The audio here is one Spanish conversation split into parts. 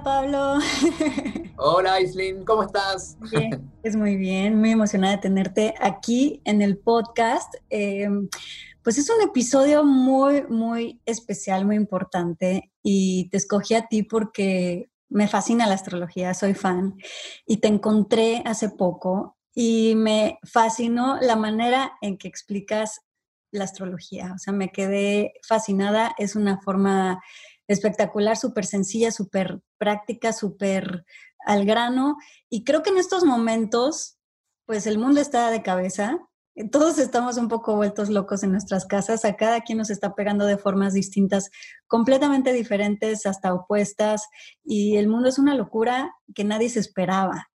Hola Pablo. Hola Aislinn, ¿cómo estás? Bien, es muy bien, muy emocionada de tenerte aquí en el podcast. Em, pues es un episodio muy, muy especial, muy importante y te escogí a ti porque me fascina la astrología, soy fan y te encontré hace poco y me fascinó la manera en que explicas la astrología. O sea, me quedé fascinada, es una forma espectacular, súper sencilla, súper práctica, súper al grano. Y creo que en estos momentos, pues el mundo está de cabeza. Todos estamos un poco vueltos locos en nuestras casas. A cada quien nos está pegando de formas distintas, completamente diferentes, hasta opuestas. Y el mundo es una locura que nadie se esperaba.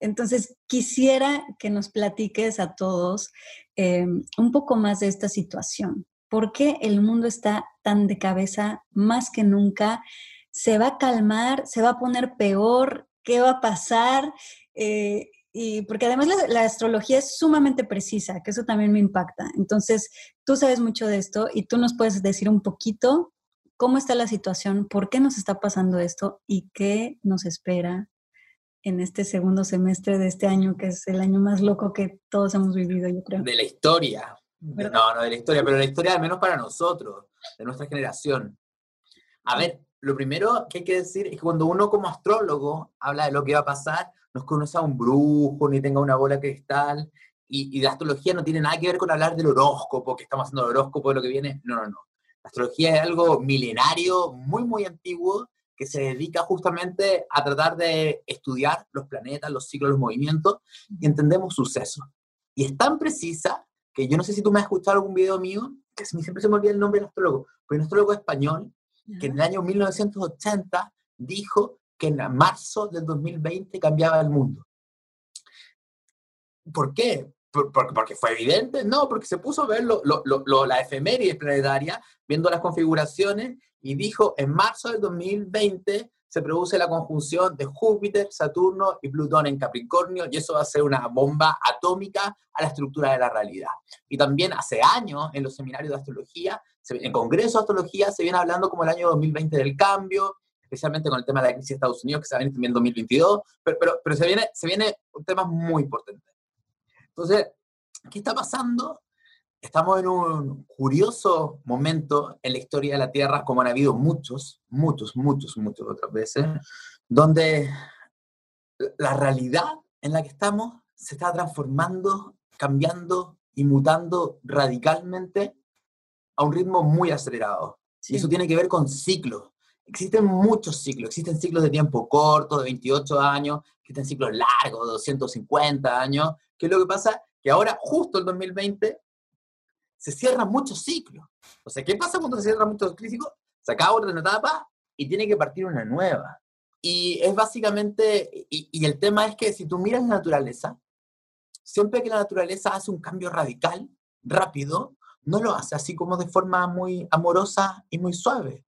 Entonces, quisiera que nos platiques a todos eh, un poco más de esta situación. ¿Por qué el mundo está tan de cabeza más que nunca? ¿Se va a calmar? ¿Se va a poner peor? ¿Qué va a pasar? Eh, y porque además la, astrología es sumamente precisa, que eso también me impacta. Entonces, tú sabes mucho de esto y tú nos puedes decir un poquito cómo está la situación, por qué nos está pasando esto y qué nos espera en este segundo semestre de este año, que es el año más loco que todos hemos vivido, yo creo. De la historia. No, no de la historia, pero la historia al menos para nosotros, de nuestra generación. A ver, lo primero que hay que decir es que cuando uno como astrólogo habla de lo que va a pasar, no es que uno sea un brujo ni tenga una bola de cristal, y, y de astrología no tiene nada que ver con hablar del horóscopo, que estamos haciendo el horóscopo de lo que viene. No, no, no. La astrología es algo milenario, muy, muy antiguo, que se dedica justamente a tratar de estudiar los planetas, los ciclos, los movimientos, y entendemos sucesos. Y es tan precisa que yo no sé si tú me has escuchado algún video mío, que siempre se me olvida el nombre del astrólogo, pero un astrólogo español que en el año 1980 dijo que en marzo del 2020 cambiaba el mundo. ¿Por qué? porque fue evidente, no, porque se puso a ver lo, lo, la efeméride planetaria, viendo las configuraciones, y dijo, en marzo del 2020 se produce la conjunción de Júpiter, Saturno y Plutón en Capricornio, y eso va a ser una bomba atómica a la estructura de la realidad. Y también hace años, en los seminarios de astrología, en congresos de astrología, se viene hablando como el año 2020 del cambio, especialmente con el tema de la crisis de Estados Unidos, que se va a venir también en 2022, pero, pero, pero se, viene, se viene un tema muy importante. Entonces, ¿qué está pasando? Estamos en un curioso momento en la historia de la Tierra, como han habido muchos, muchos, muchos, muchas otras veces, donde la realidad en la que estamos se está transformando, cambiando y mutando radicalmente a un ritmo muy acelerado. Y eso tiene que ver con ciclos. Existen muchos ciclos, existen ciclos de tiempo corto, de 28 años, existen ciclos largos, de 250 años. ¿Qué es lo que pasa? Que ahora, justo el 2020, se cierran muchos ciclos. O sea, ¿qué pasa cuando se cierran muchos ciclos? Se acaba otra etapa y tiene que partir una nueva. Y es básicamente, y, y, el tema es que si tú miras la naturaleza, siempre que la naturaleza hace un cambio radical, rápido, no lo hace así como de forma muy amorosa y muy suave.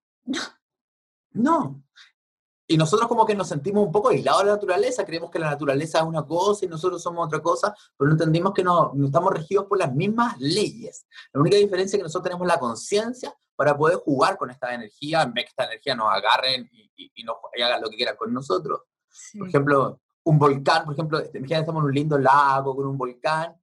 No. Y nosotros como que nos sentimos un poco aislados de la naturaleza, creemos que la naturaleza es una cosa y nosotros somos otra cosa, pero no entendimos que no, estamos regidos por las mismas leyes. La única diferencia es que nosotros tenemos la conciencia para poder jugar con esta energía, en vez que esta energía nos agarren y, y, nos, hagan lo que quieran con nosotros. Por ejemplo, un volcán, por ejemplo, imagínate, estamos en un lindo lago con un volcán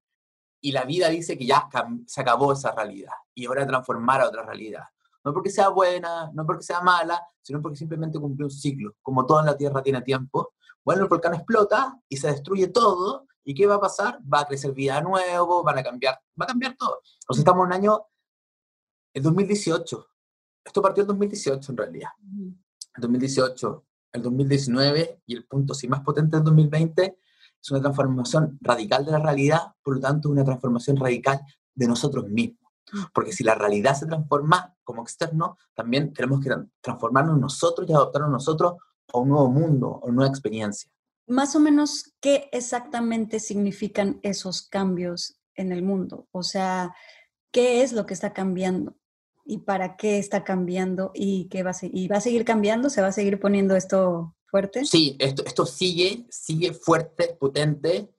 y la vida dice que ya se acabó esa realidad y ahora transformar a otra realidad. No porque sea buena, no porque sea mala, sino porque simplemente cumplió un ciclo. Como todo en la Tierra tiene tiempo. Bueno, el volcán explota y se destruye todo. ¿Y qué va a pasar? Va a crecer vida nuevo, van a cambiar, va a cambiar todo. O sea, estamos en un año, el 2018. Esto partió en 2018 en realidad. El 2018, el 2019 y el punto sí más potente del 2020 es una transformación radical de la realidad, por lo tanto, una transformación radical de nosotros mismos. Porque si la realidad se transforma como externo, también tenemos que transformarnos nosotros y adoptarnos nosotros a un nuevo mundo, a una nueva experiencia. más o menos, ¿qué exactamente significan esos cambios en el mundo? O sea, ¿qué es lo que está cambiando? ¿Y para qué está cambiando? ¿Y, qué va, a, y va a seguir cambiando? ¿Se va a seguir poniendo esto fuerte? Sí, esto, esto sigue, sigue fuerte, potente,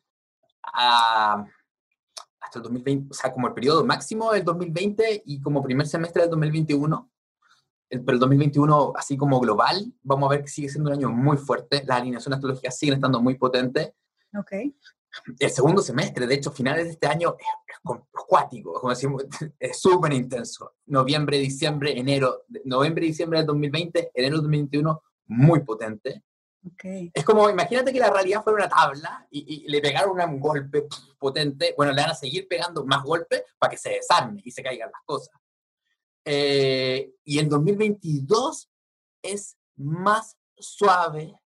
hasta el 2020, o sea, como el periodo máximo del 2020 y como primer semestre del 2021 pero el 2021, así como global, vamos a ver que sigue siendo un año muy fuerte. Las alineaciones astrológicas siguen estando muy potentes. El segundo semestre, de hecho, finales de este año, es, acuático, como decimos, es súper intenso. Noviembre, diciembre, enero, noviembre, diciembre del 2020, enero del 2021, muy potente. Okay. Es como, imagínate que la realidad fuera una tabla y, y le pegaron un golpe potente, bueno, le van a seguir pegando más golpes para que se desarme y se caigan las cosas. Eh, y el 2022 es más suave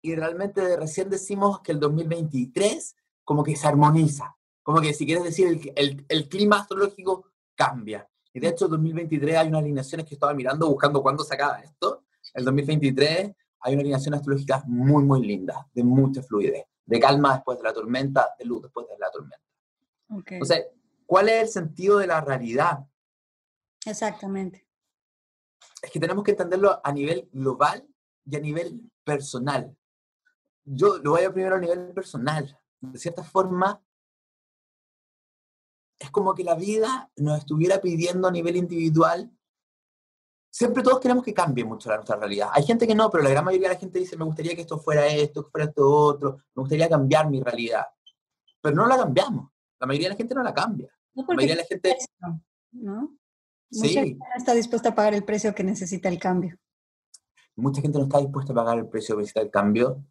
y realmente recién decimos que el 2023 como que se armoniza, como que si quieres decir el, el, clima astrológico cambia. Y de hecho, el 2023 hay unas alineaciones que estaba mirando buscando cuándo se acaba esto. El 2023 hay una alineación astrológica muy, muy linda, de mucha fluidez, de calma después de la tormenta, de luz después de la tormenta. Okay. Entonces, ¿cuál es el sentido de la realidad? Exactamente. Es que tenemos que entenderlo a nivel global y a nivel personal. Yo lo voy a primero a nivel personal. De cierta forma, es como que la vida nos estuviera pidiendo a nivel individual. Siempre todos queremos que cambie mucho nuestra realidad. Hay gente que no, pero la gran mayoría de la gente dice, me gustaría que esto fuera esto, que fuera esto otro, me gustaría cambiar mi realidad. Pero no la cambiamos. La mayoría de la gente no la cambia. No la mayoría de la gente... ¿no? Sí. Mucha gente no está dispuesta a pagar el precio que necesita el cambio. Mucha gente no está dispuesta a pagar el precio que necesita el cambio.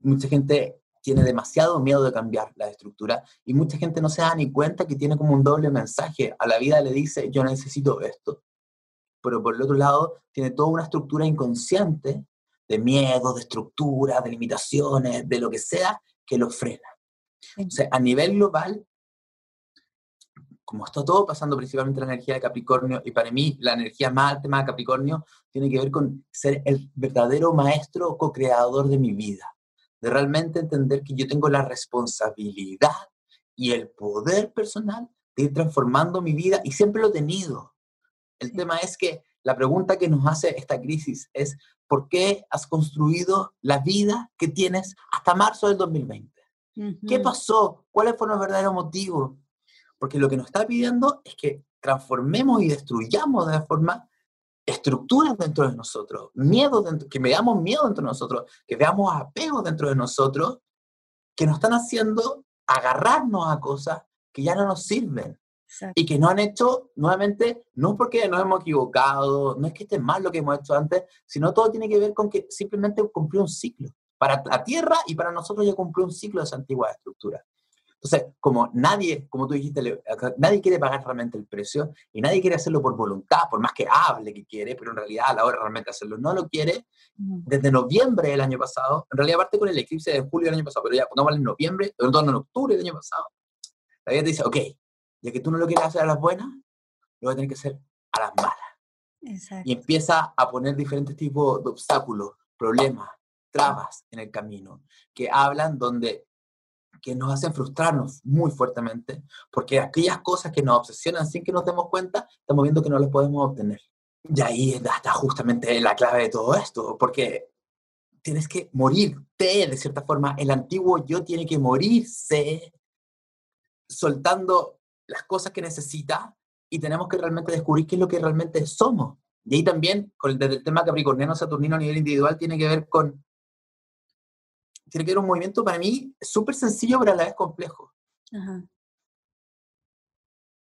Mucha gente tiene demasiado miedo de cambiar la estructura y mucha gente no se da ni cuenta que tiene como un doble mensaje. A la vida le dice, yo necesito esto. Pero por el otro lado, tiene toda una estructura inconsciente de miedo, de estructura, de limitaciones, de lo que sea, que lo frena. Sí. O sea, a nivel global, como está todo pasando principalmente la energía de Capricornio, y para mí la energía más alta de Capricornio tiene que ver con ser el verdadero maestro co-creador de mi vida, de realmente entender que yo tengo la responsabilidad y el poder personal de ir transformando mi vida, y siempre lo he tenido. El tema es que la pregunta que nos hace esta crisis es, ¿por qué has construido la vida que tienes hasta marzo del 2020? ¿Qué pasó? ¿Cuáles fueron los verdaderos motivos? Porque lo que nos está pidiendo es que transformemos y destruyamos de forma estructuras dentro de nosotros, miedo dentro, que veamos miedo dentro de nosotros, que veamos apegos dentro de nosotros, que nos están haciendo agarrarnos a cosas que ya no nos sirven Exacto. y que nos han hecho, nuevamente, no porque nos hemos equivocado, no es que esté mal lo que hemos hecho antes, sino todo tiene que ver con que simplemente cumplió un ciclo. Para la Tierra y para nosotros ya cumplió un ciclo de esa antigua estructura. Entonces, como nadie, como tú dijiste, nadie quiere pagar realmente el precio y nadie quiere hacerlo por voluntad, por más que hable que quiere, pero en realidad a la hora de realmente hacerlo no lo quiere, desde noviembre del año pasado, en realidad aparte con el eclipse de julio del año pasado, pero ya no vale en noviembre, perdón, en octubre del año pasado, la vida te dice, ok, ya que tú no lo quieres hacer a las buenas, lo vas a tener que hacer a las malas. Exacto. Y empieza a poner diferentes tipos de obstáculos, problemas, trabas en el camino, que hablan donde que nos hacen frustrarnos muy fuertemente, porque aquellas cosas que nos obsesionan sin que nos demos cuenta, estamos viendo que no las podemos obtener. Y ahí está justamente la clave de todo esto, porque tienes que morirte, de cierta forma, el antiguo yo tiene que morirse, soltando las cosas que necesita, y tenemos que realmente descubrir qué es lo que realmente somos. Y ahí también, con el, desde el tema capricorniano saturnino a nivel individual, tiene que ver con tiene que ver un movimiento para mí súper sencillo, pero a la vez complejo. Ajá.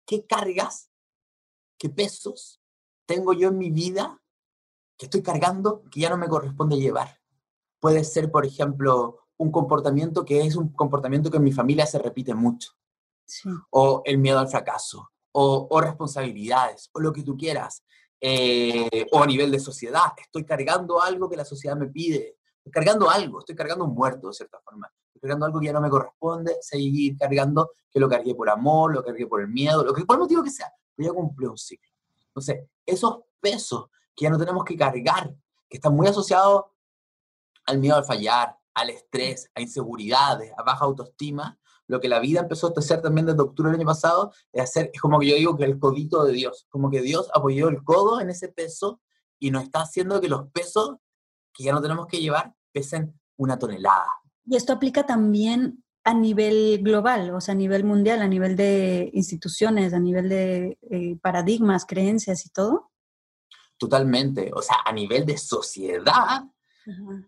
¿Qué cargas, qué pesos tengo yo en mi vida que estoy cargando que ya no me corresponde llevar? Puede ser, por ejemplo, un comportamiento que es un comportamiento que en mi familia se repite mucho, O el miedo al fracaso, o, responsabilidades, o lo que tú quieras, eh, o a nivel de sociedad, estoy cargando algo que la sociedad me pide, estoy cargando algo, estoy cargando un muerto de cierta forma, estoy cargando algo que ya no me corresponde, seguir cargando que lo cargué por amor, lo cargué por el miedo, lo que, por el motivo que sea, pero ya cumplió un ciclo. Entonces, esos pesos que ya no tenemos que cargar, que están muy asociados al miedo al fallar, al estrés, a inseguridades, a baja autoestima, lo que la vida empezó a hacer también desde octubre del año pasado es hacer, es como que yo digo que el codito de Dios, como que Dios apoyó el codo en ese peso y nos está haciendo que los pesos que ya no tenemos que llevar pesen una tonelada. Y esto aplica también a nivel global, o sea, a nivel mundial, a nivel de instituciones, a nivel de eh, paradigmas, creencias y todo. Totalmente, o sea, a nivel de sociedad,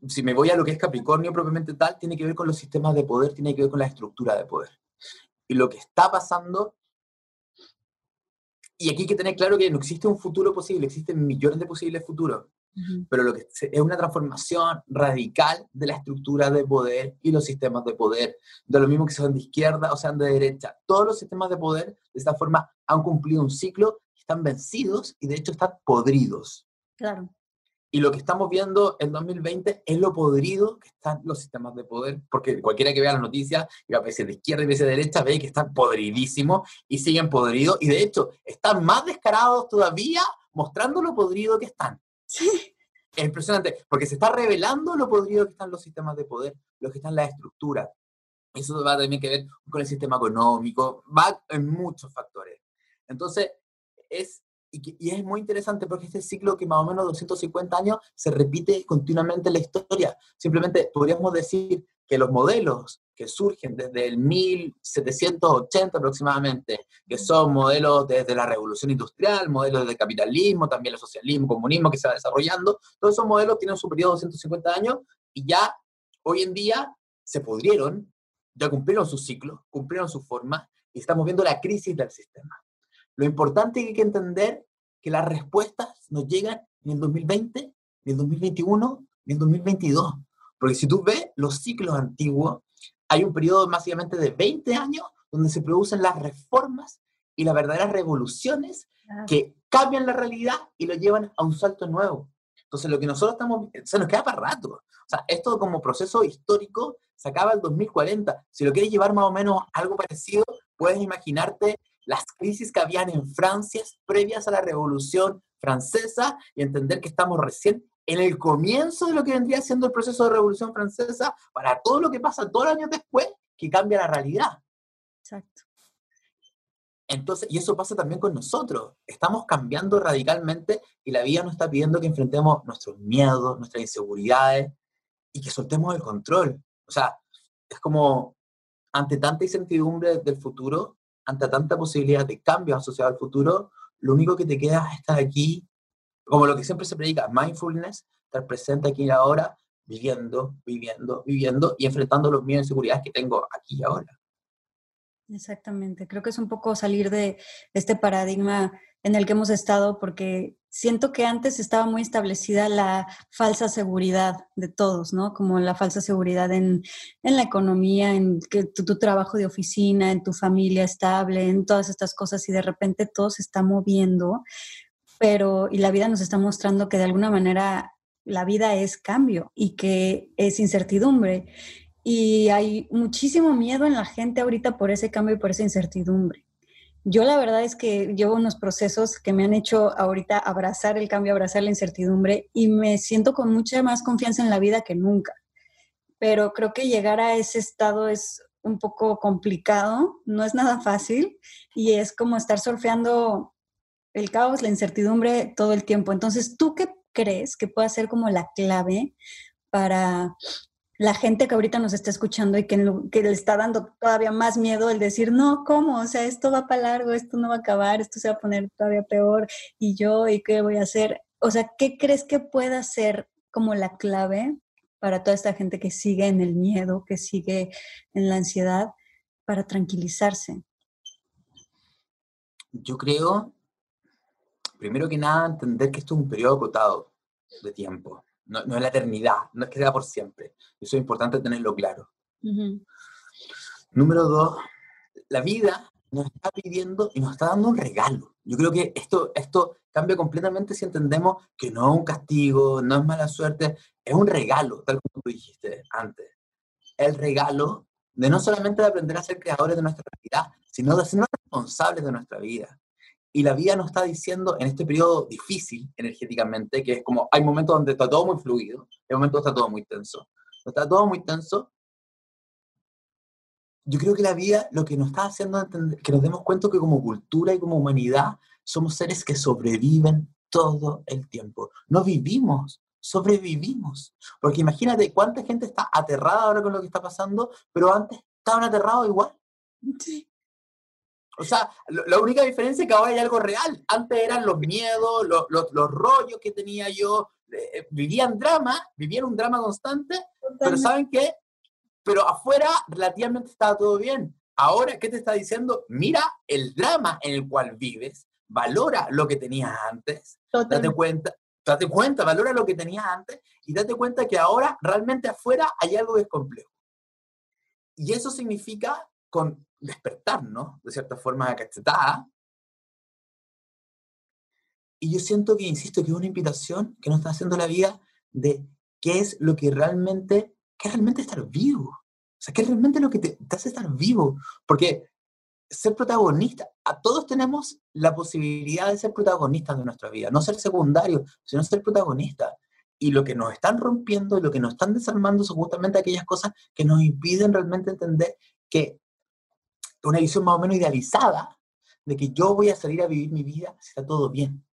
si me voy a lo que es Capricornio propiamente tal, tiene que ver con los sistemas de poder, tiene que ver con la estructura de poder. Y lo que está pasando, y aquí hay que tener claro que no existe un futuro posible, existen millones de posibles futuros, pero lo que es una transformación radical de la estructura de poder y los sistemas de poder, de lo mismo que sean de izquierda o sean de derecha. Todos los sistemas de poder de esta forma han cumplido un ciclo, están vencidos y de hecho están podridos. Claro. Y lo que estamos viendo en 2020 es lo podrido que están los sistemas de poder, porque cualquiera que vea las noticias, y a veces de izquierda y a veces de derecha, ve que están podridísimos y siguen podridos, y de hecho están más descarados todavía mostrando lo podrido que están. Sí. Es impresionante, porque se está revelando lo podrido que están los sistemas de poder, lo que están las estructuras. Eso va también que ver con el sistema económico, va en muchos factores. Entonces, es y, es muy interesante porque este ciclo que más o menos 250 años se repite continuamente en la historia. Simplemente podríamos decir que los modelos que surgen desde el 1780 aproximadamente, que son modelos desde la revolución industrial, modelos de capitalismo, también el socialismo, comunismo que se va desarrollando, todos esos modelos tienen su periodo de 250 años y ya hoy en día se pudrieron, ya cumplieron su ciclo, cumplieron su forma y estamos viendo la crisis del sistema. Lo importante que hay que entender que las respuestas no llegan en el 2020, ni en el 2021, ni en el 2022. Porque si tú ves los ciclos antiguos, hay un periodo básicamente de 20 años donde se producen las reformas y las verdaderas revoluciones que cambian la realidad y lo llevan a un salto nuevo. Entonces, lo que nosotros estamos, se nos queda para rato. O sea, esto como proceso histórico se acaba el 2040. Si lo quieres llevar más o menos algo parecido, puedes imaginarte las crisis que habían en Francia previas a la Revolución Francesa y entender que estamos recién en el comienzo de lo que vendría siendo el proceso de Revolución Francesa para todo lo que pasa dos años después que cambia la realidad. Exacto. Entonces, y eso pasa también con nosotros. Estamos cambiando radicalmente y la vida nos está pidiendo que enfrentemos nuestros miedos, nuestras inseguridades y que soltemos el control. O sea, es como ante tanta incertidumbre del futuro, ante tanta posibilidad de cambio asociado al futuro, lo único que te queda es estar aquí, como lo que siempre se predica, mindfulness, estar presente aquí y ahora, viviendo, viviendo, viviendo y enfrentando los miedos y inseguridades que tengo aquí y ahora. Exactamente, creo que es un poco salir de este paradigma en el que hemos estado porque siento que antes estaba muy establecida la falsa seguridad de todos, ¿no? Como la falsa seguridad en, la economía, en que tu, tu, trabajo de oficina, en tu familia estable, en todas estas cosas y de repente todo se está moviendo, pero y la vida nos está mostrando que de alguna manera la vida es cambio y que es incertidumbre. Y hay muchísimo miedo en la gente ahorita por ese cambio y por esa incertidumbre. Yo la verdad es que llevo unos procesos que me han hecho ahorita abrazar el cambio, abrazar la incertidumbre y me siento con mucha más confianza en la vida que nunca. Pero creo que llegar a ese estado es un poco complicado, no es nada fácil y es como estar surfeando el caos, la incertidumbre todo el tiempo. Entonces, ¿tú qué crees que puede ser como la clave para la gente que ahorita nos está escuchando y que, le está dando todavía más miedo el decir, no, ¿cómo? O sea, esto va para largo, esto no va a acabar, esto se va a poner todavía peor, y yo, ¿y qué voy a hacer? O sea, ¿qué crees que pueda ser como la clave para toda esta gente que sigue en el miedo, que sigue en la ansiedad, para tranquilizarse? Yo creo, primero que nada, entender que esto es un periodo acotado de tiempo no, es la eternidad, no es que sea por siempre. Eso es importante tenerlo claro. Número dos, la vida nos está pidiendo y nos está dando un regalo. Yo creo que esto, esto cambia completamente si entendemos que no es un castigo, no es mala suerte, es un regalo, tal como tú dijiste antes. El regalo de no solamente de aprender a ser creadores de nuestra realidad, sino de ser responsables de nuestra vida. Y la vida nos está diciendo en este periodo difícil energéticamente, que es como hay momentos donde está todo muy fluido, hay momentos donde está todo muy tenso. está todo muy tenso, yo creo que la vida lo que nos está haciendo entender, que nos demos cuenta que como cultura y como humanidad somos seres que sobreviven todo el tiempo. No vivimos, sobrevivimos. Porque imagínate cuánta gente está aterrada ahora con lo que está pasando, pero antes estaban aterrados igual. Sí. O sea, la única diferencia es que ahora hay algo real. Antes eran los miedos, los, los, rollos que tenía yo. Eh, eh, vivían drama, vivían un drama constante, pero ¿saben qué? Pero afuera relativamente estaba todo bien. Ahora, ¿qué te está diciendo? Mira el drama en el cual vives, valora lo que tenías antes, date cuenta, date cuenta, valora lo que tenías antes y date cuenta que ahora realmente afuera hay algo que es complejo. Y eso significa con despertar, ¿no? De cierta forma, a cachetada. Y yo siento que, insisto, que es una invitación que nos está haciendo la vida de qué es lo que realmente, qué es realmente estar vivo. O sea, qué es realmente lo que te, te hace estar vivo. Porque ser protagonista, a todos tenemos la posibilidad de ser protagonistas de nuestra vida, no ser secundarios, sino ser protagonistas. Y lo que nos están rompiendo y lo que nos están desarmando son justamente aquellas cosas que nos impiden realmente entender que una visión más o menos idealizada de que yo voy a salir a vivir mi vida si está todo bien.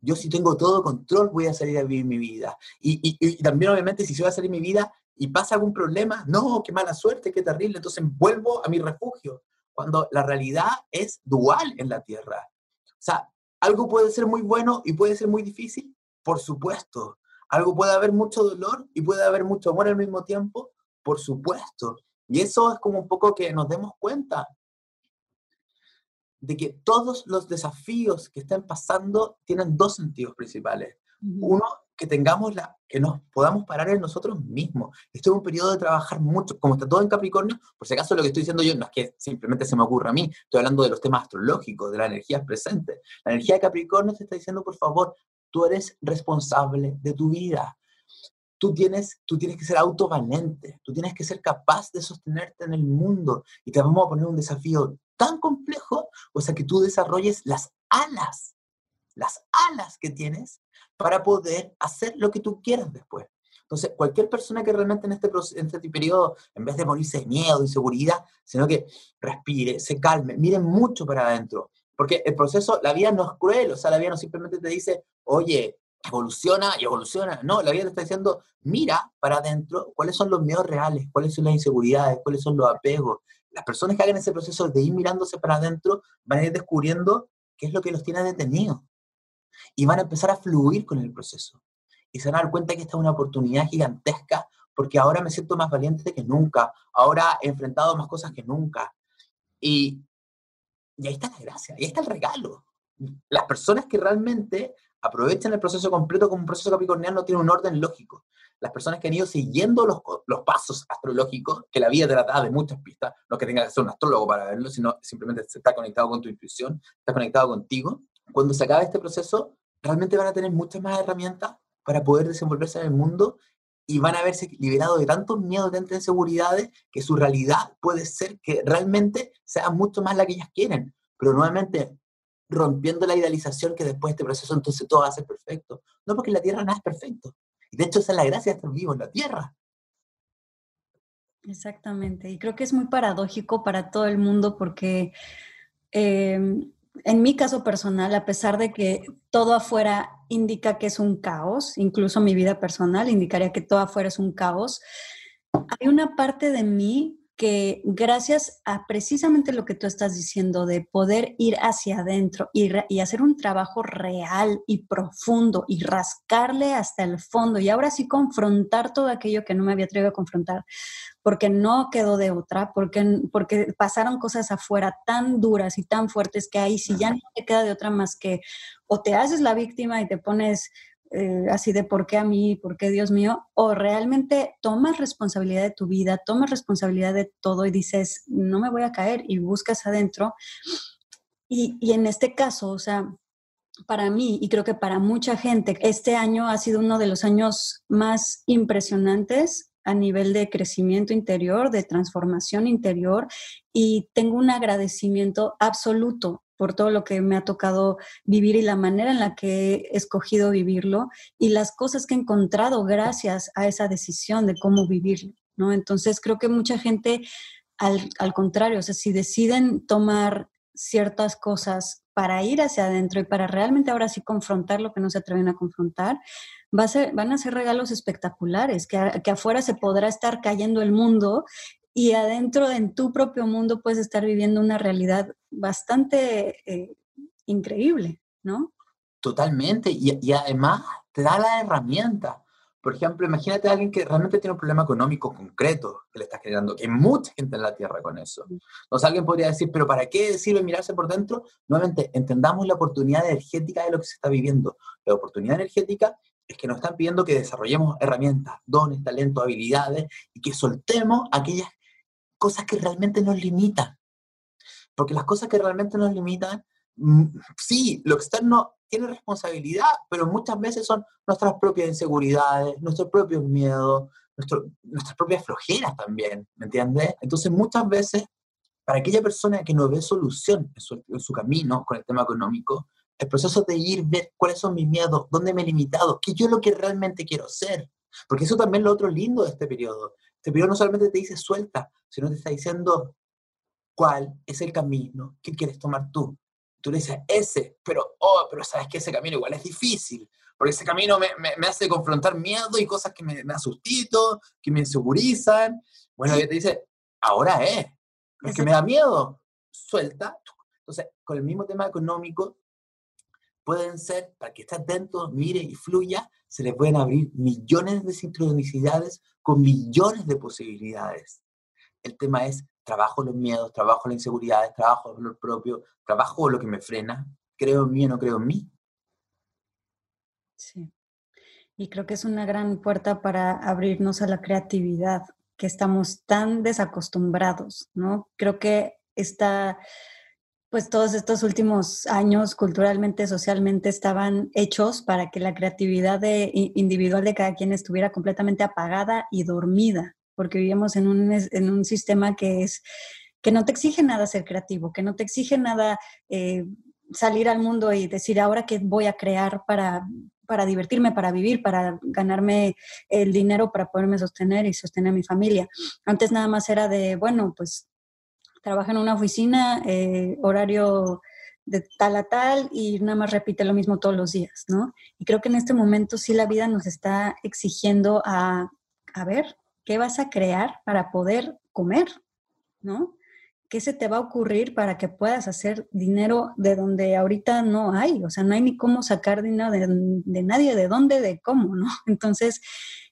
Yo si tengo todo control voy a salir a vivir mi vida. Y, también obviamente si se va a salir mi vida y pasa algún problema, no, qué mala suerte, qué terrible, entonces vuelvo a mi refugio, cuando la realidad es dual en la Tierra. O sea, algo puede ser muy bueno y puede ser muy difícil, por supuesto. Algo puede haber mucho dolor y puede haber mucho amor al mismo tiempo, por supuesto. Y eso es como un poco que nos demos cuenta de que todos los desafíos que están pasando tienen dos sentidos principales. Uno, que tengamos la, que nos podamos parar en nosotros mismos. Esto es un periodo de trabajar mucho, como está todo en Capricornio, por si acaso lo que estoy diciendo yo no es que simplemente se me ocurra a mí, estoy hablando de los temas astrológicos, de la energía presente. La energía de Capricornio te está diciendo, por favor, tú eres responsable de tu vida. Tú tienes, tú tienes que ser autovalente, tú tienes que ser capaz de sostenerte en el mundo y te vamos a poner un desafío tan complejo, o sea, que tú desarrolles las alas, las alas que tienes para poder hacer lo que tú quieras después. Entonces, cualquier persona que realmente en este, en este periodo, en vez de morirse de miedo, inseguridad, sino que respire, se calme, mire mucho para adentro. Porque el proceso, la vida no es cruel, o sea, la vida no simplemente te dice, oye, evoluciona y evoluciona. No, la vida te está diciendo, mira para adentro cuáles son los miedos reales, cuáles son las inseguridades, cuáles son los apegos, las personas que hagan ese proceso de ir mirándose para adentro van a ir descubriendo qué es lo que los tiene detenidos. Y van a empezar a fluir con el proceso. Y se van a dar cuenta que esta es una oportunidad gigantesca porque ahora me siento más valiente que nunca. Ahora he enfrentado más cosas que nunca. Y, y ahí está la gracia, ahí está el regalo. Las personas que realmente aprovechan el proceso completo como un proceso capricorniano tienen un orden lógico las personas que han ido siguiendo los, los pasos astrológicos, que la vida te da de muchas pistas, no que tengas que ser un astrólogo para verlo, sino simplemente está conectado con tu intuición, está conectado contigo. Cuando se acabe este proceso, realmente van a tener muchas más herramientas para poder desenvolverse en el mundo y van a haberse liberado de tantos miedos, de tantas inseguridades, que su realidad puede ser que realmente sea mucho más la que ellas quieren. Pero nuevamente, rompiendo la idealización que después de este proceso entonces todo va a ser perfecto. No, porque en la Tierra nada es perfecto. De hecho, esa es la gracia de estar vivo en la tierra. Exactamente. Y creo que es muy paradójico para todo el mundo porque em, en mi caso personal, a pesar de que todo afuera indica que es un caos, incluso mi vida personal indicaría que todo afuera es un caos, hay una parte de mí que gracias a precisamente lo que tú estás diciendo de poder ir hacia adentro y, y, hacer un trabajo real y profundo y rascarle hasta el fondo y ahora sí confrontar todo aquello que no me había atrevido a confrontar porque no quedó de otra, porque, porque pasaron cosas afuera tan duras y tan fuertes que ahí sí ya no te queda de otra más que o te haces la víctima y te pones eh, así de por qué a mí, por qué Dios mío, o realmente tomas responsabilidad de tu vida, tomas responsabilidad de todo y dices, no me voy a caer y buscas adentro. Y, y en este caso, o sea, para mí y creo que para mucha gente, este año ha sido uno de los años más impresionantes a nivel de crecimiento interior, de transformación interior y tengo un agradecimiento absoluto por todo lo que me ha tocado vivir y la manera en la que he escogido vivirlo y las cosas que he encontrado gracias a esa decisión de cómo vivirlo, ¿no? Entonces creo que mucha gente, al, al contrario, o sea, si deciden tomar ciertas cosas para ir hacia adentro y para realmente ahora sí confrontar lo que no se atreven a confrontar, van a ser regalos espectaculares, que, que afuera se podrá estar cayendo el mundo y adentro en tu propio mundo puedes estar viviendo una realidad bastante eh, increíble, ¿no? Totalmente, y, y, además te da la herramienta. Por ejemplo, imagínate a alguien que realmente tiene un problema económico concreto que le está generando, que hay mucha gente en la Tierra con eso. Entonces alguien podría decir, pero ¿para qué sirve mirarse por dentro? Nuevamente, entendamos la oportunidad energética de lo que se está viviendo. La oportunidad energética es que nos están pidiendo que desarrollemos herramientas, dones, talentos, habilidades y que soltemos aquellas cosas que realmente nos limitan. Porque las cosas que realmente nos limitan, mm, sí, lo externo tiene responsabilidad, pero muchas veces son nuestras propias inseguridades, nuestros propios miedos, nuestras propias flojeras también, ¿me entiendes? Entonces muchas veces, para aquella persona que no ve solución en su, en su camino con el tema económico, el proceso de ir, ver cuáles son mis miedos, dónde me he limitado, qué yo lo que realmente quiero ser. Porque eso también es lo otro lindo de este periodo. Este periodo no solamente te dice suelta, sino te está diciendo cuál es el camino que quieres tomar tú. Tú le dices ese, pero, oh, pero sabes que ese camino igual es difícil, porque ese camino me, me, hace confrontar miedo y cosas que me, me asustito, que me insegurizan. Bueno, ella te dice, ahora es, es que me da miedo, suelta. Entonces, con el mismo tema económico, pueden ser, para que esté atento, mire y fluya, se le pueden abrir millones de sincronicidades con millones de posibilidades. El tema es, trabajo los miedos, trabajo las inseguridades, trabajo lo propio, trabajo lo que me frena, creo en mí o no creo en mí. Sí. Y creo que es una gran puerta para abrirnos a la creatividad, que estamos tan desacostumbrados, ¿no? Creo que esta pues todos estos últimos años culturalmente, socialmente estaban hechos para que la creatividad individual de cada quien estuviera completamente apagada y dormida, porque vivimos en un, en un sistema que es que no te exige nada ser creativo, que no te exige nada eh, salir al mundo y decir ahora qué voy a crear para, para divertirme, para vivir, para ganarme el dinero para poderme sostener y sostener a mi familia. Antes nada más era de, bueno, pues trabaja en una oficina, eh, horario de tal a tal y nada más repite lo mismo todos los días, ¿no? Y creo que en este momento sí la vida nos está exigiendo a, a ver, ¿qué vas a crear para poder comer, ¿no? ¿Qué se te va a ocurrir para que puedas hacer dinero de donde ahorita no hay? O sea, no hay ni cómo sacar dinero de, de nadie, de dónde, de cómo, ¿no? Entonces,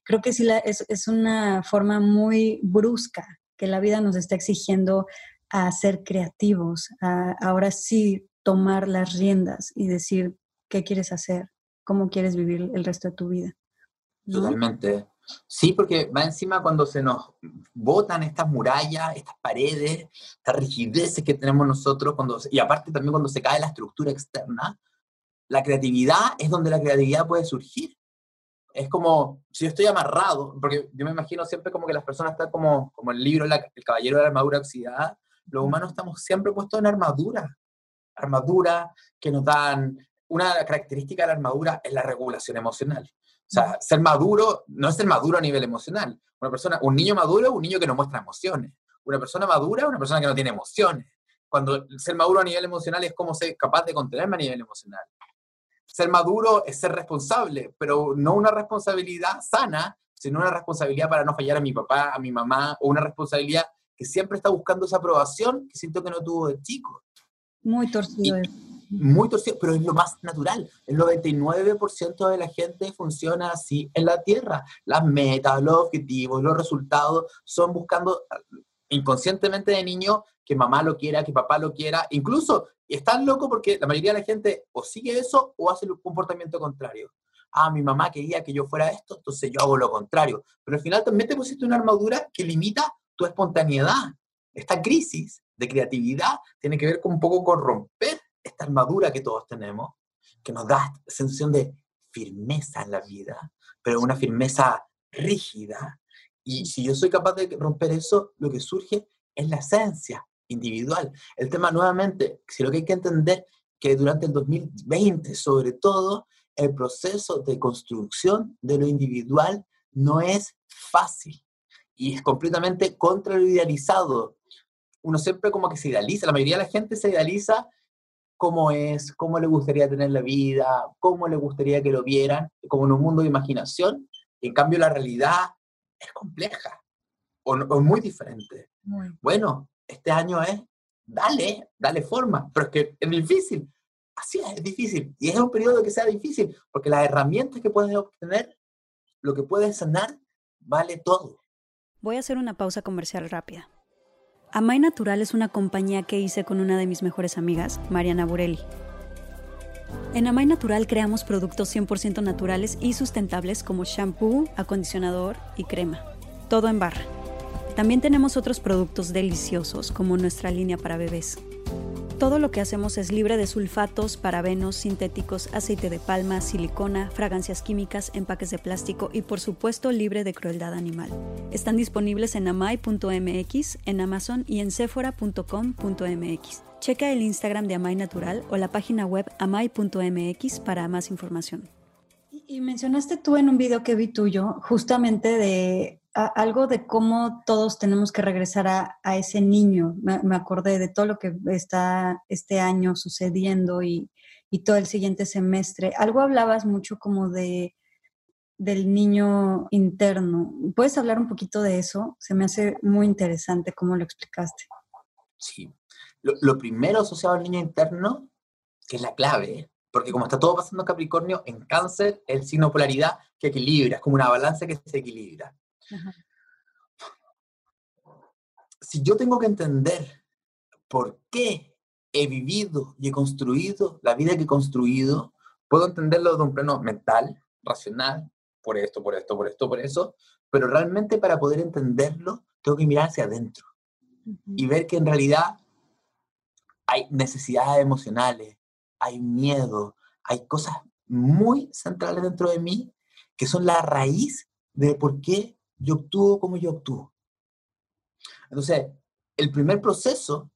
creo que sí la, es, es una forma muy brusca que la vida nos está exigiendo a ser creativos, a ahora sí tomar las riendas y decir qué quieres hacer, cómo quieres vivir el resto de tu vida. Totalmente. Sí, porque va encima cuando se nos botan estas murallas, estas paredes, estas rigideces que tenemos nosotros, cuando, y aparte también cuando se cae la estructura externa, la creatividad es donde la creatividad puede surgir. Es como, si yo estoy amarrado, porque yo me imagino siempre como que las personas están como, como el libro El Caballero de la Armadura Oxidada, los humanos estamos siempre puestos en armadura. Armadura que nos dan, una característica de la armadura es la regulación emocional. O sea, ser maduro no es ser maduro a nivel emocional. Una persona, un niño maduro es un niño que no muestra emociones. Una persona madura es una persona que no tiene emociones. Cuando ser maduro a nivel emocional es como ser capaz de contenerme a nivel emocional. Ser maduro es ser responsable, pero no una responsabilidad sana, sino una responsabilidad para no fallar a mi papá, a mi mamá, o una responsabilidad que siempre está buscando esa aprobación que siento que no tuvo de chico. Muy torcido. muy torcido, pero es lo más natural. El 99% de la gente funciona así en la Tierra. Las metas, los objetivos, los resultados son buscando inconscientemente de niño que mamá lo quiera, que papá lo quiera. Incluso están loco porque la mayoría de la gente o sigue eso o hace el comportamiento contrario. Ah, mi mamá quería que yo fuera esto, entonces yo hago lo contrario. Pero al final también te pusiste una armadura que limita tu espontaneidad. Esta crisis de creatividad tiene que ver con un poco con romper esta armadura que todos tenemos, que nos da sensación de firmeza en la vida, pero una firmeza rígida. Y si yo soy capaz de romper eso, lo que surge es la esencia, individual. El tema nuevamente, si lo que hay que entender que durante el 2020, sobre todo, el proceso de construcción de lo individual no es fácil y es completamente contra lo idealizado. Uno siempre como que se idealiza, la mayoría de la gente se idealiza cómo es, cómo le gustaría tener la vida, cómo le gustaría que lo vieran, como en un mundo de imaginación. En cambio, la realidad es compleja o, muy diferente. Bueno, este año es, dale, dale forma, pero es que es difícil. Así es, es difícil. Y es un periodo que sea difícil, porque las herramientas que puedes obtener, lo que puedes sanar, vale todo. Voy a hacer una pausa comercial rápida. Amay Natural es una compañía que hice con una de mis mejores amigas, Mariana Burelli. En Amay Natural creamos productos 100% naturales y sustentables como shampoo, acondicionador y crema. Todo en barra. También tenemos otros productos deliciosos como nuestra línea para bebés. Todo lo que hacemos es libre de sulfatos, parabenos, sintéticos, aceite de palma, silicona, fragancias químicas, empaques de plástico y por supuesto libre de crueldad animal. Están disponibles en amai.mx, en Amazon y en sephora.com.mx. Checa el Instagram de Amai Natural o la página web amai.mx para más información. Y mencionaste tú en un video que vi tuyo justamente de algo de cómo todos tenemos que regresar a, ese niño. Me, acordé de todo lo que está este año sucediendo y, todo el siguiente semestre. Algo hablabas mucho como de del niño interno. ¿Puedes hablar un poquito de eso? Se me hace muy interesante cómo lo explicaste. Sí. Lo, primero asociado al niño interno, que es la clave, porque como está todo pasando Capricornio, en cáncer, el signo polaridad que equilibra, es como una balanza que se equilibra. Si yo tengo que entender por qué he vivido y he construido la vida que he construido, puedo entenderlo de un plano mental, racional, por esto, por esto, por esto, por eso, pero realmente para poder entenderlo, tengo que mirar hacia adentro y ver que en realidad hay necesidades emocionales, hay miedo, hay cosas muy centrales dentro de mí que son la raíz de por qué yo actúo como yo actúo. Entonces, el primer proceso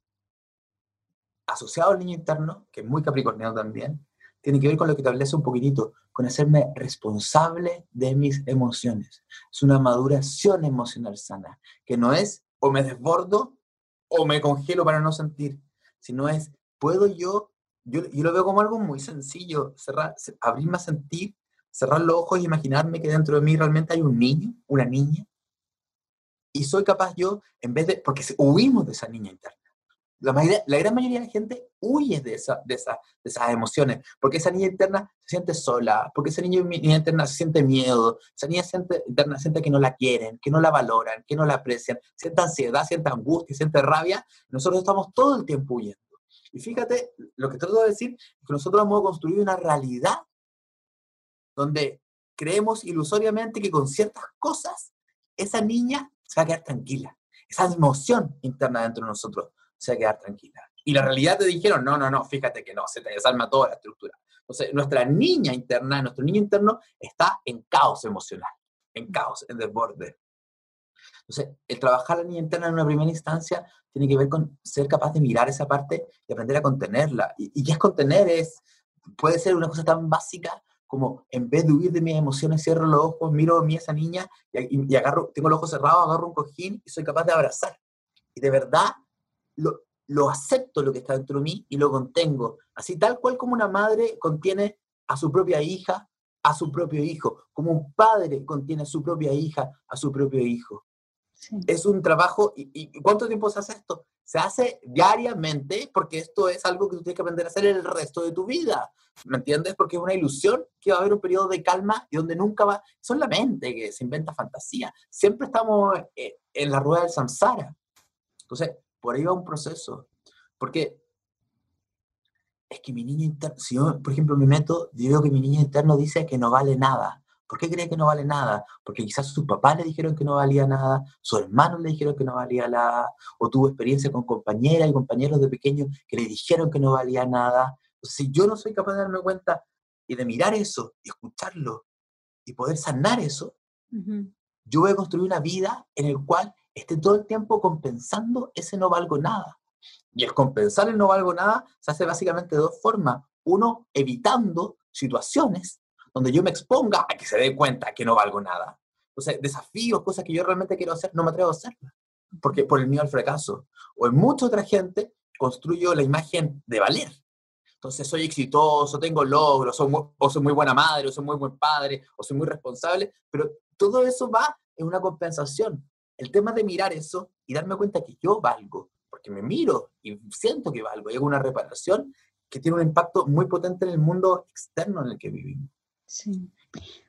asociado al niño interno, que es muy capricorniano también, tiene que ver con lo que te hace un poquitito, con hacerme responsable de mis emociones. Es una maduración emocional sana, que no es o me desbordo o me congelo para no sentir, sino es, ¿puedo yo? Yo, yo lo veo como algo muy sencillo, cerrar, abrirme a sentir cerrar los ojos y imaginarme que dentro de mí realmente hay un niño, una niña, y soy capaz yo, en vez de, porque huimos de esa niña interna. La, la gran mayoría de la gente huye de, esa, de, esa, de esas emociones, porque esa niña interna se siente sola, porque esa niña, interna se siente miedo, esa niña interna siente que no la quieren, que no la valoran, que no la aprecian, siente ansiedad, siente angustia, siente rabia. Nosotros estamos todo el tiempo huyendo. Y fíjate, lo que trato de decir es que nosotros hemos construido una realidad donde creemos ilusoriamente que con ciertas cosas esa niña se va a quedar tranquila. Esa emoción interna dentro de nosotros se va a quedar tranquila. Y la realidad te dijeron, no, no, no, fíjate que no, se te desarma toda la estructura. Entonces, nuestra niña interna, nuestro niño interno está en caos emocional, en caos, en desborde. Entonces, el trabajar la niña interna en una primera instancia tiene que ver con ser capaz de mirar esa parte y aprender a contenerla. ¿Y, y qué es contener? Es, puede ser una cosa tan básica como en vez de huir de mis emociones, cierro los ojos, miro a mí esa niña y, agarro, tengo los ojos cerrados, agarro un cojín y soy capaz de abrazar. Y de verdad lo, lo acepto lo que está dentro de mí y lo contengo. Así tal cual como una madre contiene a su propia hija, a su propio hijo, como un padre contiene a su propia hija, a su propio hijo. Es un trabajo, y, ¿y, cuánto tiempo se hace esto? Se hace diariamente porque esto es algo que tú tienes que aprender a hacer el resto de tu vida, ¿me entiendes? Porque es una ilusión que va a haber un periodo de calma y donde nunca va, son la mente que se inventa fantasía, siempre estamos eh, en la rueda del samsara. Entonces, por ahí va un proceso, porque es que mi niño interno, si yo, por ejemplo, me meto, digo que mi niño interno dice que no vale nada, ¿Por qué cree que no vale nada? Porque quizás sus papás le dijeron que no valía nada, sus hermanos le dijeron que no valía nada, o tuvo experiencia con compañeras y compañeros de pequeño que le dijeron que no valía nada. si yo no soy capaz de darme cuenta y de mirar eso, y escucharlo, y poder sanar eso, yo voy a construir una vida en la cual esté todo el tiempo compensando ese no valgo nada. Y el compensar el no valgo nada se hace básicamente de dos formas. Uno, evitando situaciones donde yo me exponga a que se dé cuenta que no valgo nada. O sea, desafíos, cosas que yo realmente quiero hacer, no me atrevo a hacerlas, porque por el miedo al fracaso. O en mucha otra gente construyo la imagen de valer. Entonces soy exitoso, tengo logros, o soy muy buena madre, o soy muy buen padre, o soy muy responsable, pero todo eso va en una compensación. El tema de mirar eso y darme cuenta que yo valgo, porque me miro y siento que valgo, y hago una reparación que tiene un impacto muy potente en el mundo externo en el que vivimos. Sí,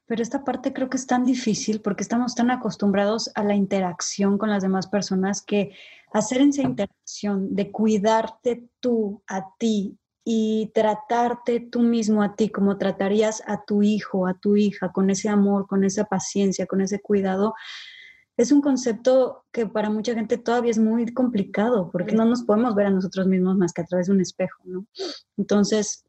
pero esta parte creo que es tan difícil porque estamos tan acostumbrados a la interacción con las demás personas que hacer esa interacción de cuidarte tú a ti y tratarte tú mismo a ti como tratarías a tu hijo, a tu hija, con ese amor, con esa paciencia, con ese cuidado, es un concepto que para mucha gente todavía es muy complicado porque no nos podemos ver a nosotros mismos más que a través de un espejo, ¿no? Entonces,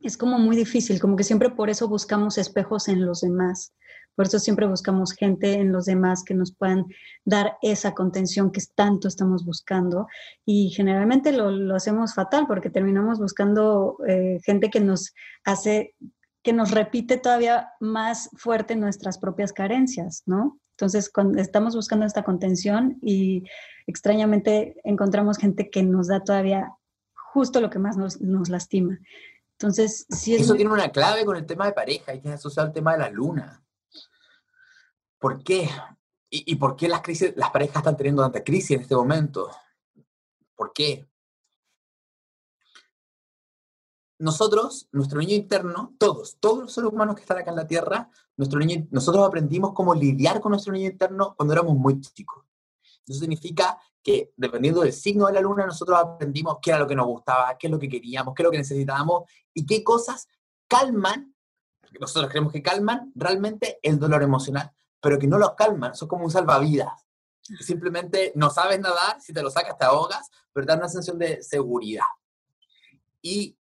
es como muy difícil, como que siempre por eso buscamos espejos en los demás. Por eso siempre buscamos gente en los demás que nos puedan dar esa contención que tanto estamos buscando. Y generalmente lo, hacemos fatal porque terminamos buscando eh, gente que nos hace, que nos repite todavía más fuerte nuestras propias carencias, ¿no? Entonces, cuando estamos buscando esta contención y extrañamente encontramos gente que nos da todavía justo lo que más nos, nos lastima. Entonces, si Eso tiene una clave con el tema de pareja, hay que asociar el tema de la luna. ¿Por qué? ¿Y, por qué las, crisis, las parejas están teniendo tanta crisis en este momento? ¿Por qué? Nosotros, nuestro niño interno, todos, todos los seres humanos que están acá en la Tierra, nuestro niño, nosotros aprendimos cómo lidiar con nuestro niño interno cuando éramos muy chicos. Eso significa que dependiendo del signo de la luna, nosotros aprendimos qué era lo que nos gustaba, qué es lo que queríamos, qué es lo que necesitábamos y qué cosas calman, nosotros creemos que calman realmente el dolor emocional, pero que no lo calman, son como un salvavidas. Simplemente no sabes nadar, si te lo sacas te ahogas, pero te da una sensación de seguridad. Y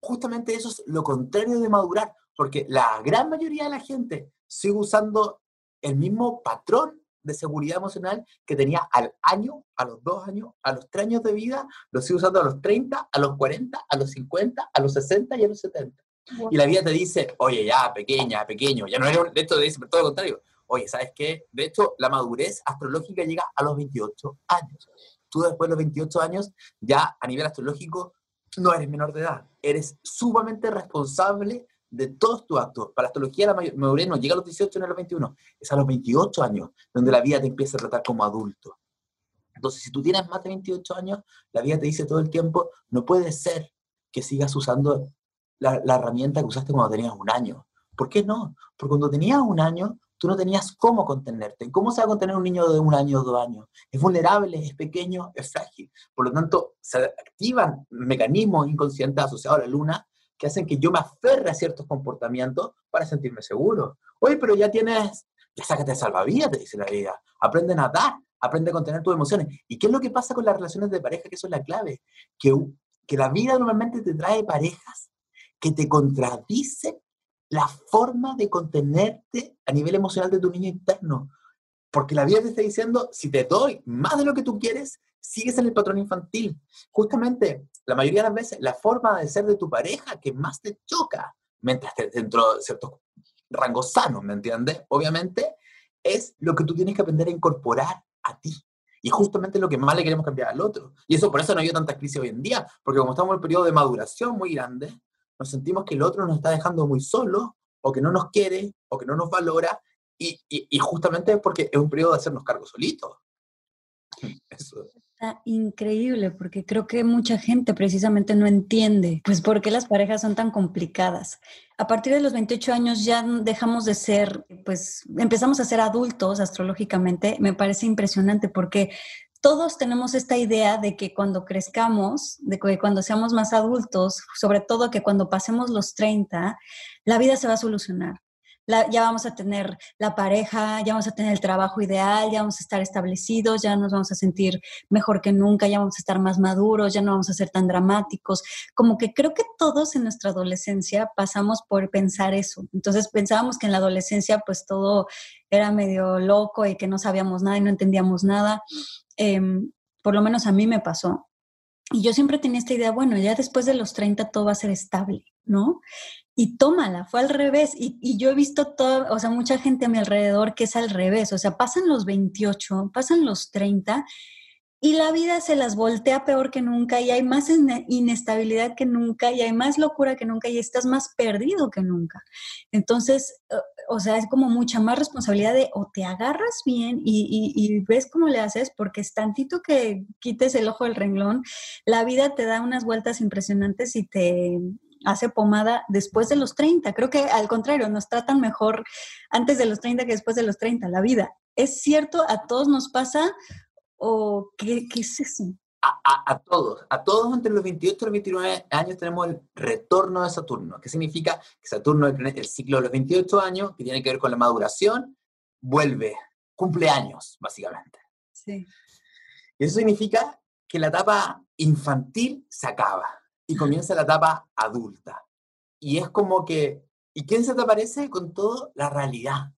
justamente eso es lo contrario de madurar, porque la gran mayoría de la gente sigue usando el mismo patrón de seguridad emocional que tenía al año, a los dos años, a los tres años de vida, lo sigue usando a los 30, a los 40, a los 50, a los 60 y a los 70. Y la vida te dice, oye, ya, pequeña, pequeño, ya no eres, de esto dice todo lo contrario. Oye, ¿sabes qué? De hecho, la madurez astrológica llega a los 28 años. Tú después de los 28 años, ya a nivel astrológico, no eres menor de edad. Eres sumamente responsable de todos tus actos. Para la astrología, la madurez no llega a los 18 ni a los 21, es a los 28 años donde la vida te empieza a tratar como adulto. Entonces, si tú tienes más de 28 años, la vida te dice todo el tiempo, no puede ser que sigas usando la, herramienta que usaste cuando tenías un año. ¿Por qué no? Porque cuando tenías un año, tú no tenías cómo contenerte. ¿Cómo se va a contener un niño de un año o dos años? Es vulnerable, es pequeño, es frágil. Por lo tanto, se activan mecanismos inconscientes asociados a la luna que hacen que yo me aferre a ciertos comportamientos para sentirme seguro. Oye, pero ya tienes, ya sácate salvavidas, te dice la vida. Aprende a nadar, aprende a contener tus emociones. ¿Y qué es lo que pasa con las relaciones de pareja? Que eso es la clave. Que, que la vida normalmente te trae parejas que te contradicen la forma de contenerte a nivel emocional de tu niño interno. Porque la vida te está diciendo, si te doy más de lo que tú quieres, sigues en el patrón infantil. Justamente, la mayoría de las veces, la forma de ser de tu pareja que más te choca, mientras estés dentro de ciertos rangos sanos, ¿me entiendes? Obviamente, es lo que tú tienes que aprender a incorporar a ti. Y justamente lo que más le queremos cambiar al otro. Y eso por eso no hay tanta crisis hoy en día, porque como estamos en un periodo de maduración muy grande, nos sentimos que el otro nos está dejando muy solo, o que no nos quiere, o que no nos valora, y, y, y justamente porque es un periodo de hacernos cargo solitos. Eso. Está increíble porque creo que mucha gente precisamente no entiende, pues, por qué las parejas son tan complicadas. A partir de los 28 años ya dejamos de ser, pues, empezamos a ser adultos astrológicamente. Me parece impresionante porque todos tenemos esta idea de que cuando crezcamos, de que cuando seamos más adultos, sobre todo que cuando pasemos los 30, la vida se va a solucionar ya vamos a tener la pareja, ya vamos a tener el trabajo ideal, ya vamos a estar establecidos, ya nos vamos a sentir mejor que nunca, ya vamos a estar más maduros, ya no vamos a ser tan dramáticos. Como que creo que todos en nuestra adolescencia pasamos por pensar eso. Entonces pensábamos que en la adolescencia pues todo era medio loco y que no sabíamos nada y no entendíamos nada. Em, por lo menos a mí me pasó. Y yo siempre tenía esta idea, bueno, ya después de los 30 todo va a ser estable, ¿no? Y tómala, fue al revés. Y, y, yo he visto todo, o sea, mucha gente a mi alrededor que es al revés, o sea, pasan los 28, pasan los 30 y la vida se las voltea peor que nunca y hay más inestabilidad que nunca y hay más locura que nunca y estás más perdido que nunca. Entonces, o sea, es como mucha más responsabilidad de o te agarras bien y, ves cómo le haces, porque es tantito que quites el ojo del renglón, la vida te da unas vueltas impresionantes y te hace pomada después de los 30. Creo que al contrario, nos tratan mejor antes de los 30 que después de los 30, la vida. Es cierto, a todos nos pasa, ¿O qué, es eso? A, todos, a todos entre los 28 y los 29 años tenemos el retorno de Saturno. ¿Qué significa? Que Saturno, el, el ciclo de los 28 años, que tiene que ver con la maduración, vuelve, cumple años, básicamente. Sí. Y eso significa que la etapa infantil se acaba y comienza la etapa adulta. Y es como que, ¿y quién se te aparece con todo? La realidad.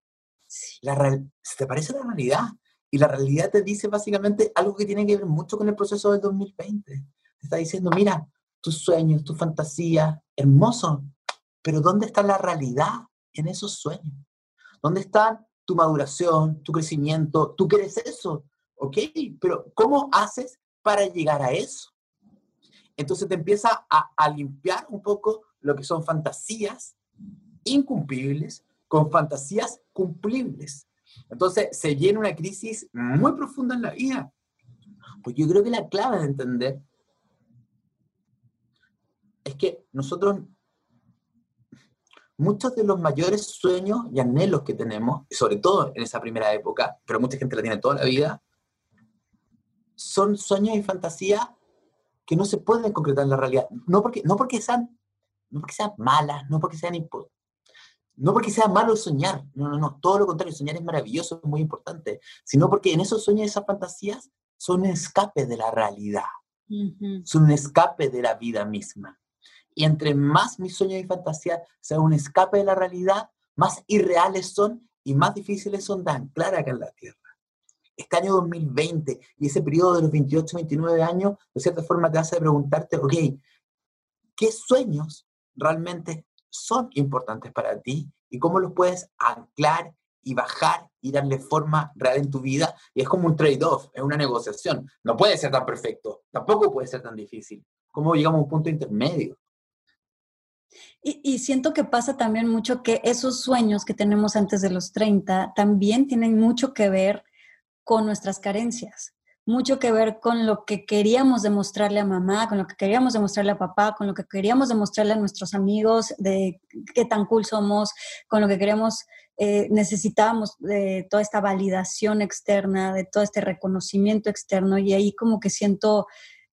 La ¿Se te parece la realidad? Y la realidad te dice básicamente algo que tiene que ver mucho con el proceso del 2020. Te está diciendo, mira, tus sueños, tu fantasía, hermoso, pero ¿dónde está la realidad en esos sueños? ¿Dónde está tu maduración, tu crecimiento? Tú quieres eso, ¿ok? Pero ¿cómo haces para llegar a eso? Entonces te empieza a, limpiar un poco lo que son fantasías incumplibles con fantasías cumplibles. Entonces se llena una crisis muy profunda en la vida. Pues yo creo que la clave de entender es que nosotros, muchos de los mayores sueños y anhelos que tenemos, sobre todo en esa primera época, pero mucha gente la tiene toda la vida, son sueños y fantasías que no se pueden concretar en la realidad. No porque, no porque, sean, no porque sean malas, no porque sean no porque sea malo soñar, no, no, no, todo lo contrario, soñar es maravilloso, es muy importante, sino porque en esos sueños, esas fantasías, son un escape de la realidad, son un escape de la vida misma. Y entre más mis sueños y fantasías sean un escape de la realidad, más irreales son y más difíciles son de anclar acá en la Tierra. Este año 2020 y ese periodo de los 28, 29 años, de cierta forma te hace preguntarte, ok, ¿qué sueños realmente son importantes para ti y cómo los puedes anclar y bajar y darle forma real en tu vida. Y es como un trade-off, es una negociación. No puede ser tan perfecto, tampoco puede ser tan difícil. ¿Cómo llegamos a un punto intermedio? Y, y, siento que pasa también mucho que esos sueños que tenemos antes de los 30 también tienen mucho que ver con nuestras carencias mucho que ver con lo que queríamos demostrarle a mamá, con lo que queríamos demostrarle a papá, con lo que queríamos demostrarle a nuestros amigos de qué tan cool somos, con lo que queríamos, eh, necesitábamos de toda esta validación externa, de todo este reconocimiento externo y ahí como que siento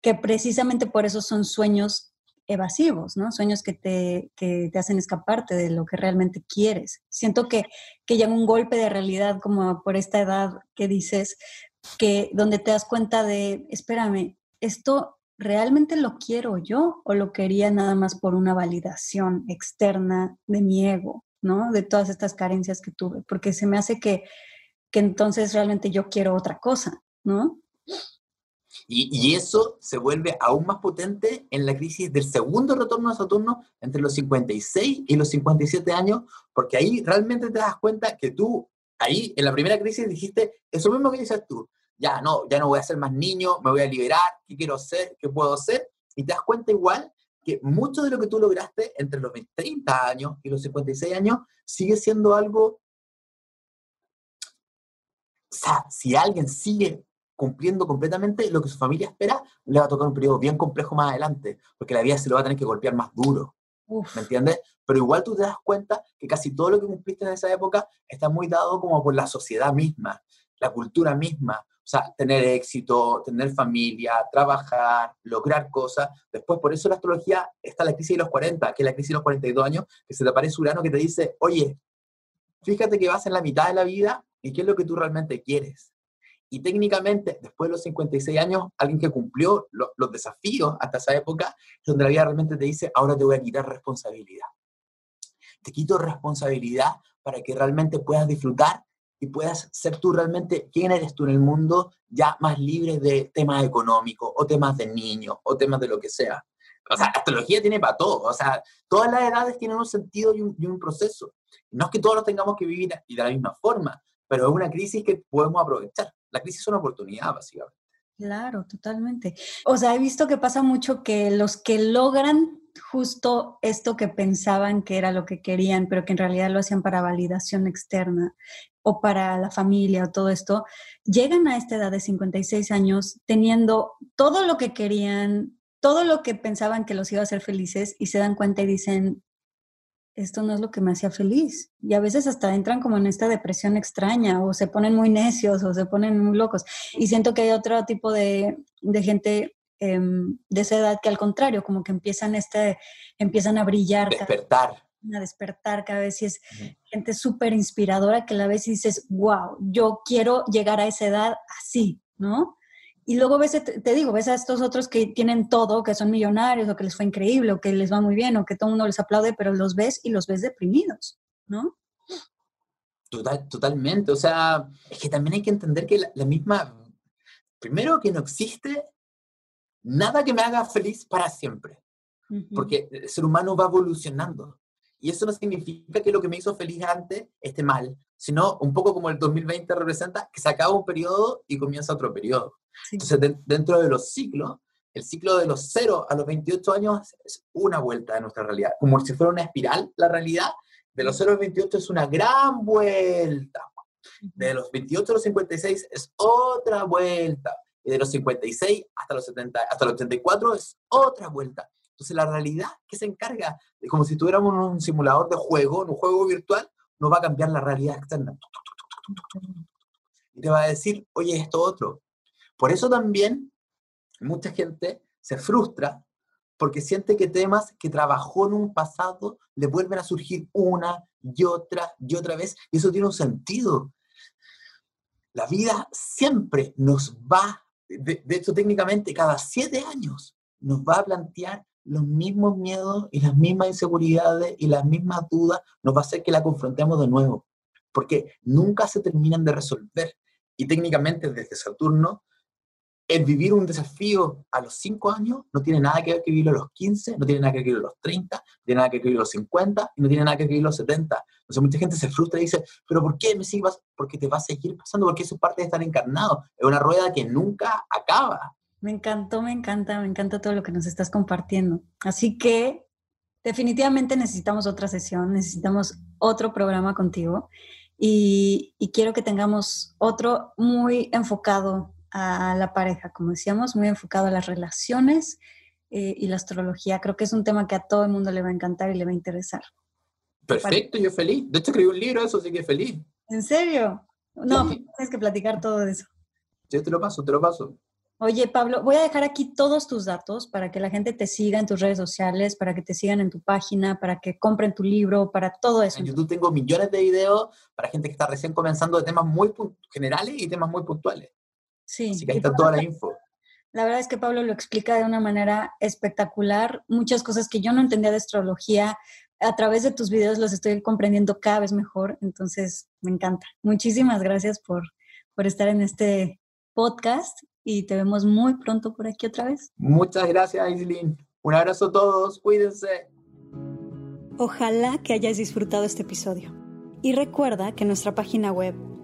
que precisamente por eso son sueños evasivos, ¿no? Sueños que te, que te hacen escaparte de lo que realmente quieres. Siento que, que llega un golpe de realidad como por esta edad que dices, que donde te das cuenta de, espérame, esto realmente lo quiero yo o lo quería nada más por una validación externa de mi ego, ¿no? De todas estas carencias que tuve, porque se me hace que, que entonces realmente yo quiero otra cosa, ¿no? Y, y, eso se vuelve aún más potente en la crisis del segundo retorno a Saturno entre los 56 y los 57 años, porque ahí realmente te das cuenta que tú ahí en la primera crisis dijiste eso mismo que dices tú. Ya no, ya no voy a ser más niño, me voy a liberar, ¿qué quiero hacer? ¿Qué puedo hacer? Y te das cuenta igual que mucho de lo que tú lograste entre los 30 años y los 56 años sigue siendo algo... O sea, si alguien sigue cumpliendo completamente lo que su familia espera, le va a tocar un periodo bien complejo más adelante, porque la vida se lo va a tener que golpear más duro. ¿Me entiendes? Pero igual tú te das cuenta que casi todo lo que cumpliste en esa época está muy dado como por la sociedad misma, la cultura misma. O sea, tener éxito, tener familia, trabajar, lograr cosas. Después, por eso la astrología está la crisis de los 40, que es la crisis de los 42 años, que se te aparece Urano que te dice, oye, fíjate que vas en la mitad de la vida y qué es lo que tú realmente quieres. Y técnicamente, después de los 56 años, alguien que cumplió los desafíos hasta esa época, donde la vida realmente te dice, ahora te voy a quitar responsabilidad. Te quito responsabilidad para que realmente puedas disfrutar y puedas ser tú realmente quién eres tú en el mundo, ya más libre de temas económicos o temas de niños o temas de lo que sea. O sea, astrología tiene para todo. O sea, todas las edades tienen un sentido y un, y un proceso. No es que todos lo tengamos que vivir y de la misma forma, pero es una crisis que podemos aprovechar. La crisis es una oportunidad, básicamente. Claro, totalmente. O sea, he visto que pasa mucho que los que logran justo esto que pensaban que era lo que querían, pero que en realidad lo hacían para validación externa o para la familia o todo esto, llegan a esta edad de 56 años teniendo todo lo que querían, todo lo que pensaban que los iba a hacer felices y se dan cuenta y dicen, esto no es lo que me hacía feliz. Y a veces hasta entran como en esta depresión extraña o se ponen muy necios o se ponen muy locos. Y siento que hay otro tipo de, de gente em, de esa edad que al contrario, como que empiezan, este, empiezan a brillar. Despertar. a despertar cada vez y es gente súper inspiradora que la ves y dices, wow, yo quiero llegar a esa edad así, ¿no? Y luego ves, te digo, ves a estos otros que tienen todo, que son millonarios o que les fue increíble o que les va muy bien o que todo el mundo les aplaude, pero los ves y los ves deprimidos, ¿no? Total, totalmente. O sea, es que también hay que entender que la, misma, primero que no existe nada que me haga feliz para siempre, porque el ser humano va evolucionando. Y eso no significa que lo que me hizo feliz antes esté mal, sino un poco como el 2020 representa que se acaba un periodo y comienza otro periodo. Entonces, dentro de los ciclos, el ciclo de los 0 a los 28 años es una vuelta de nuestra realidad, como si fuera una espiral, la realidad de los 0 a los 28 es una gran vuelta. De los 28 a los 56 es otra vuelta. Y de los 56 hasta los, 70, hasta los 84 es otra vuelta. Entonces la realidad que se encarga, de como si tuviéramos un simulador de juego, un juego virtual, no va a cambiar la realidad externa. Y te va a decir, oye, esto otro. Por eso también mucha gente se frustra porque siente que temas que trabajó en un pasado le vuelven a surgir una y otra y otra vez. Y eso tiene un sentido. La vida siempre nos va, de, de hecho técnicamente cada siete años, nos va a plantear los mismos miedos y las mismas inseguridades y las mismas dudas nos va a hacer que la confrontemos de nuevo, porque nunca se terminan de resolver. Y técnicamente desde Saturno, el vivir un desafío a los 5 años no tiene nada que ver que vivirlo a los 15, no tiene nada que ver que vivirlo a los 30, no tiene nada que ver que vivirlo a los 50 y no tiene nada que ver que vivirlo a los 70. Entonces mucha gente se frustra y dice, pero ¿por qué me sigues? Porque te va a seguir pasando, porque eso es parte de estar encarnado. Es una rueda que nunca acaba. Me encantó, me encanta, me encanta todo lo que nos estás compartiendo. Así que definitivamente necesitamos otra sesión, necesitamos otro programa contigo y, quiero que tengamos otro muy enfocado a la pareja, como decíamos, muy enfocado a las relaciones eh, y la astrología. Creo que es un tema que a todo el mundo le va a encantar y le va a interesar. Perfecto, yo feliz. De hecho, escribí un libro eso, así que feliz. ¿En serio? No, tienes que platicar todo eso. Yo te lo paso, te lo paso. Oye, Pablo, voy a dejar aquí todos tus datos para que la gente te siga en tus redes sociales, para que te sigan en tu página, para que compren tu libro, para todo eso. En YouTube tengo millones de videos para gente que está recién comenzando de temas muy generales y temas muy puntuales. Sí. Así que ahí está toda la info. La verdad es que Pablo lo explica de una manera espectacular. Muchas cosas que yo no entendía de astrología, a través de tus videos los estoy comprendiendo cada vez mejor. Entonces, me encanta. Muchísimas gracias por, por estar en este podcast y te vemos muy pronto por aquí otra vez. Muchas gracias, Islin. Un abrazo a todos, cuídense. Ojalá que hayas disfrutado este episodio. Y recuerda que en nuestra página web,